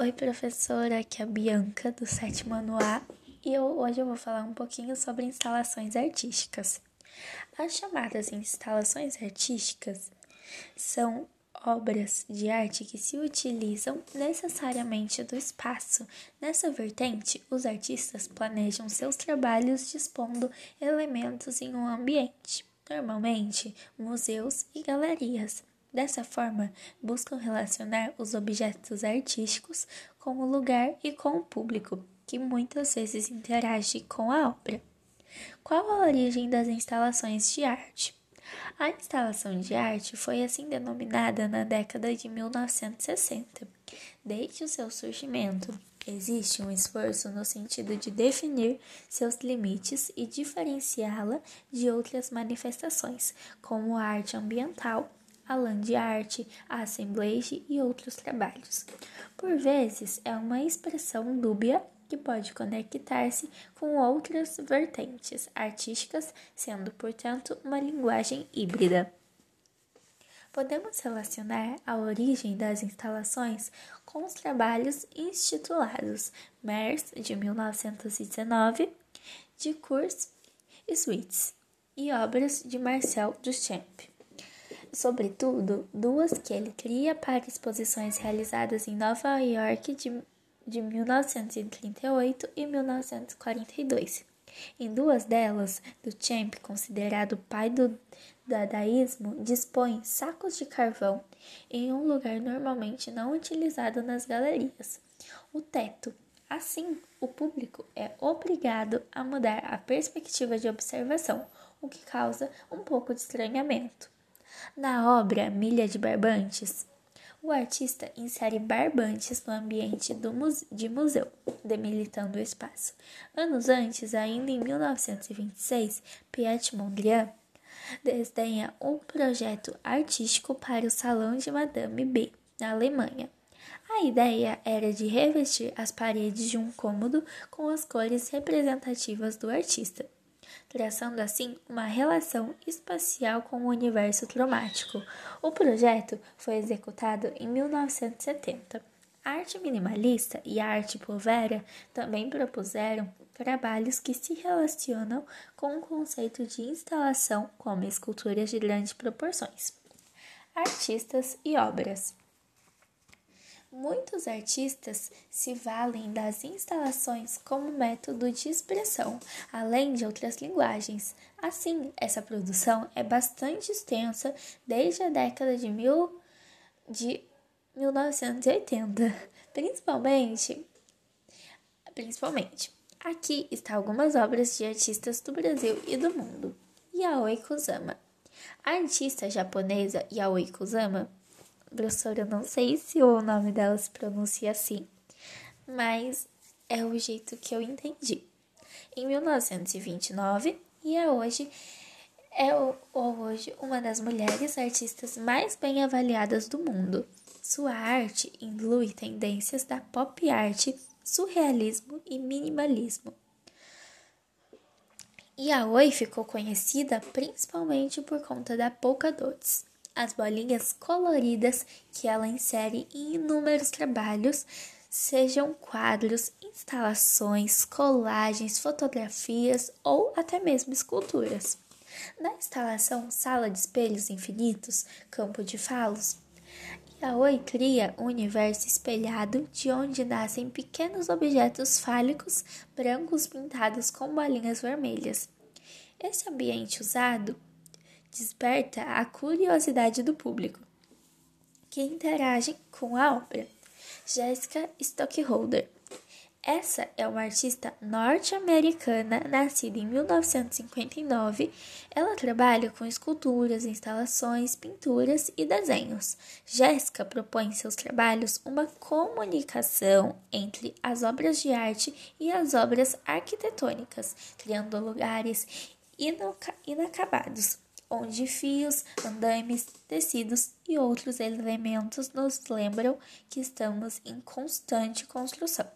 Oi, professora, aqui é a Bianca do sétimo ano A e eu, hoje eu vou falar um pouquinho sobre instalações artísticas. As chamadas instalações artísticas são obras de arte que se utilizam necessariamente do espaço. Nessa vertente, os artistas planejam seus trabalhos dispondo elementos em um ambiente, normalmente museus e galerias. Dessa forma, buscam relacionar os objetos artísticos com o lugar e com o público, que muitas vezes interage com a obra. Qual a origem das instalações de arte? A instalação de arte foi assim denominada na década de 1960. Desde o seu surgimento, existe um esforço no sentido de definir seus limites e diferenciá-la de outras manifestações, como a arte ambiental a land art, a assemblage e outros trabalhos. Por vezes, é uma expressão dúbia que pode conectar-se com outras vertentes artísticas, sendo, portanto, uma linguagem híbrida. Podemos relacionar a origem das instalações com os trabalhos institulados MERS de 1919, de Kurs e Sweets e obras de Marcel Duchamp sobretudo duas que ele cria para exposições realizadas em Nova York de, de 1938 e 1942. Em duas delas, Duchamp, considerado pai do dadaísmo, dispõe sacos de carvão em um lugar normalmente não utilizado nas galerias, o teto. Assim, o público é obrigado a mudar a perspectiva de observação, o que causa um pouco de estranhamento. Na obra Milha de Barbantes, o artista insere barbantes no ambiente muse de museu, demilitando o espaço. Anos antes, ainda em 1926, Piet Mondrian desdenha um projeto artístico para o Salão de Madame B, na Alemanha. A ideia era de revestir as paredes de um cômodo com as cores representativas do artista traçando assim uma relação espacial com o universo cromático. O projeto foi executado em 1970. A arte minimalista e a arte povera também propuseram trabalhos que se relacionam com o conceito de instalação, como esculturas de grandes proporções. Artistas e obras. Muitos artistas se valem das instalações como método de expressão, além de outras linguagens. Assim, essa produção é bastante extensa desde a década de, mil, de 1980, principalmente, principalmente. Aqui está algumas obras de artistas do Brasil e do mundo. Yaoi Kusama. A artista japonesa Yaoi Kusama Professora, eu não sei se o nome dela se pronuncia assim, mas é o jeito que eu entendi. Em 1929 e é hoje é hoje uma das mulheres artistas mais bem avaliadas do mundo. Sua arte inclui tendências da pop art, surrealismo e minimalismo. Yaoi ficou conhecida principalmente por conta da polka dots, as bolinhas coloridas que ela insere em inúmeros trabalhos, sejam quadros, instalações, colagens, fotografias ou até mesmo esculturas. Na instalação Sala de Espelhos Infinitos, Campo de Falos, Yaoi cria um universo espelhado de onde nascem pequenos objetos fálicos brancos pintados com bolinhas vermelhas. Esse ambiente usado desperta a curiosidade do público, que interagem com a obra. Jessica Stockholder. Essa é uma artista norte-americana nascida em 1959. Ela trabalha com esculturas, instalações, pinturas e desenhos. Jéssica propõe em seus trabalhos uma comunicação entre as obras de arte e as obras arquitetônicas, criando lugares inacabados onde fios, andaimes, tecidos e outros elementos nos lembram que estamos em constante construção.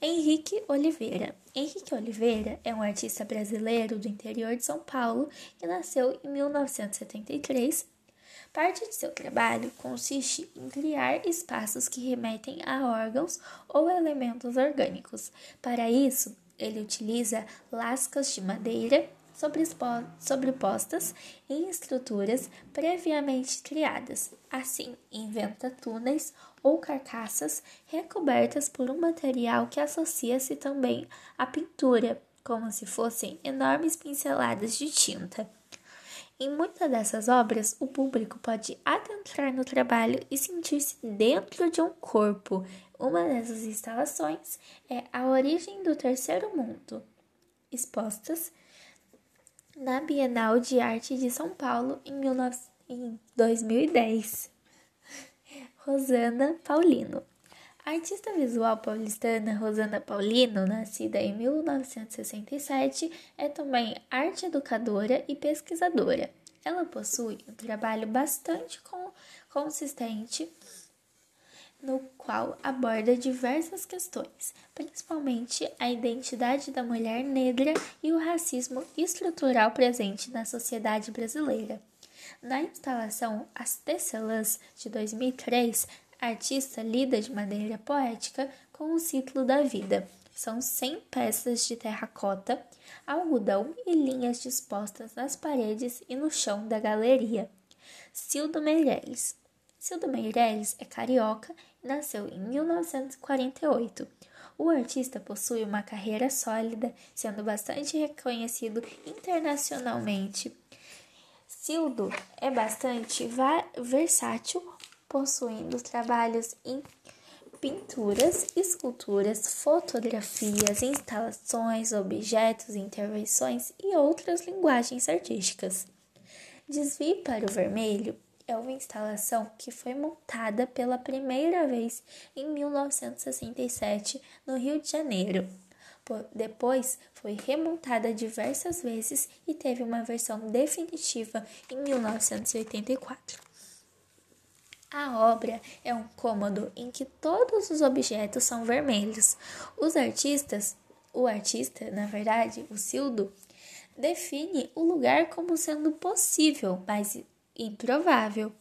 Henrique Oliveira. Henrique Oliveira é um artista brasileiro do interior de São Paulo que nasceu em 1973. Parte de seu trabalho consiste em criar espaços que remetem a órgãos ou elementos orgânicos. Para isso, ele utiliza lascas de madeira sobrepostas em estruturas previamente criadas. Assim, inventa túneis ou carcaças recobertas por um material que associa-se também à pintura, como se fossem enormes pinceladas de tinta. Em muitas dessas obras, o público pode adentrar no trabalho e sentir-se dentro de um corpo. Uma dessas instalações é A Origem do Terceiro Mundo, expostas na Bienal de Arte de São Paulo em, 19... em 2010. Rosana Paulino. A artista visual paulistana Rosana Paulino, nascida em 1967, é também arte educadora e pesquisadora. Ela possui um trabalho bastante consistente no qual aborda diversas questões, principalmente a identidade da mulher negra e o racismo estrutural presente na sociedade brasileira. Na instalação As Tecelãs de 2003, a artista lida de maneira poética com o ciclo da vida. São 100 peças de terracota, algodão e linhas dispostas nas paredes e no chão da galeria. Cildo Meirelles. Cildo Meirelles é carioca nasceu em 1948. O artista possui uma carreira sólida, sendo bastante reconhecido internacionalmente. Cildo é bastante versátil, possuindo trabalhos em pinturas, esculturas, fotografias, instalações, objetos, intervenções e outras linguagens artísticas. Desvie para o vermelho é uma instalação que foi montada pela primeira vez em 1967 no Rio de Janeiro. Depois foi remontada diversas vezes e teve uma versão definitiva em 1984. A obra é um cômodo em que todos os objetos são vermelhos. Os artistas, o artista, na verdade, o Sildo, define o lugar como sendo possível, mas improvável.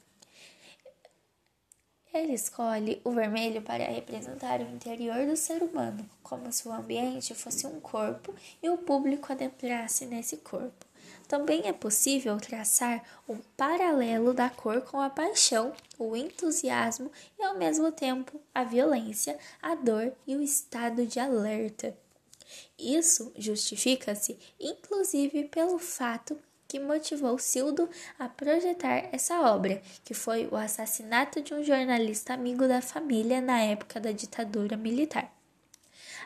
Ele escolhe o vermelho para representar o interior do ser humano, como se o ambiente fosse um corpo e o público adentrasse nesse corpo. Também é possível traçar um paralelo da cor com a paixão, o entusiasmo e, ao mesmo tempo, a violência, a dor e o estado de alerta. Isso justifica-se, inclusive, pelo fato que motivou Cildo a projetar essa obra, que foi o assassinato de um jornalista amigo da família na época da ditadura militar.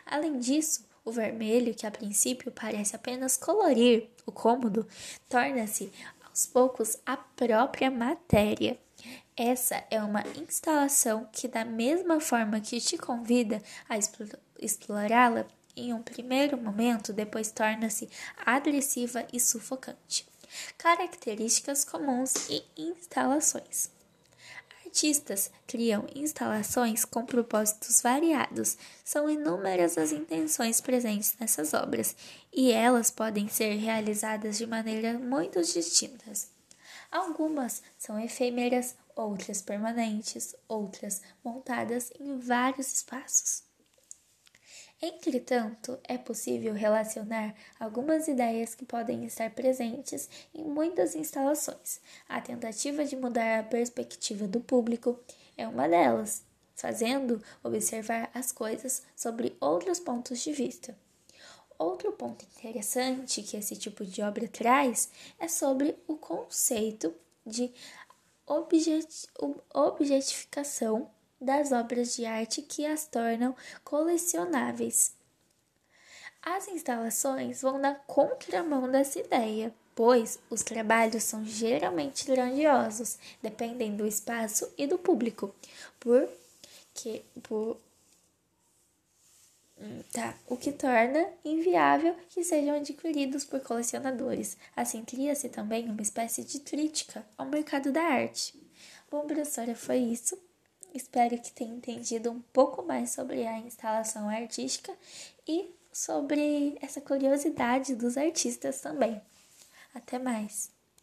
Além disso, o vermelho, que a princípio parece apenas colorir o cômodo, torna-se aos poucos a própria matéria. Essa é uma instalação que, da mesma forma que te convida a explorá-la, em um primeiro momento, depois torna-se agressiva e sufocante. Características comuns e instalações. Artistas criam instalações com propósitos variados. São inúmeras as intenções presentes nessas obras e elas podem ser realizadas de maneiras muito distintas. Algumas são efêmeras, outras permanentes, outras montadas em vários espaços. Entretanto, é possível relacionar algumas ideias que podem estar presentes em muitas instalações. A tentativa de mudar a perspectiva do público é uma delas, fazendo observar as coisas sobre outros pontos de vista. Outro ponto interessante que esse tipo de obra traz é sobre o conceito de objetificação das obras de arte que as tornam colecionáveis. As instalações vão na contramão dessa ideia, pois os trabalhos são geralmente grandiosos, dependem do espaço e do público, porque por Tá, o que torna inviável que sejam adquiridos por colecionadores. Assim, cria-se também uma espécie de crítica ao mercado da arte. Bom, professora, foi isso. Espero que tenha entendido um pouco mais sobre a instalação artística e sobre essa curiosidade dos artistas também. Até mais!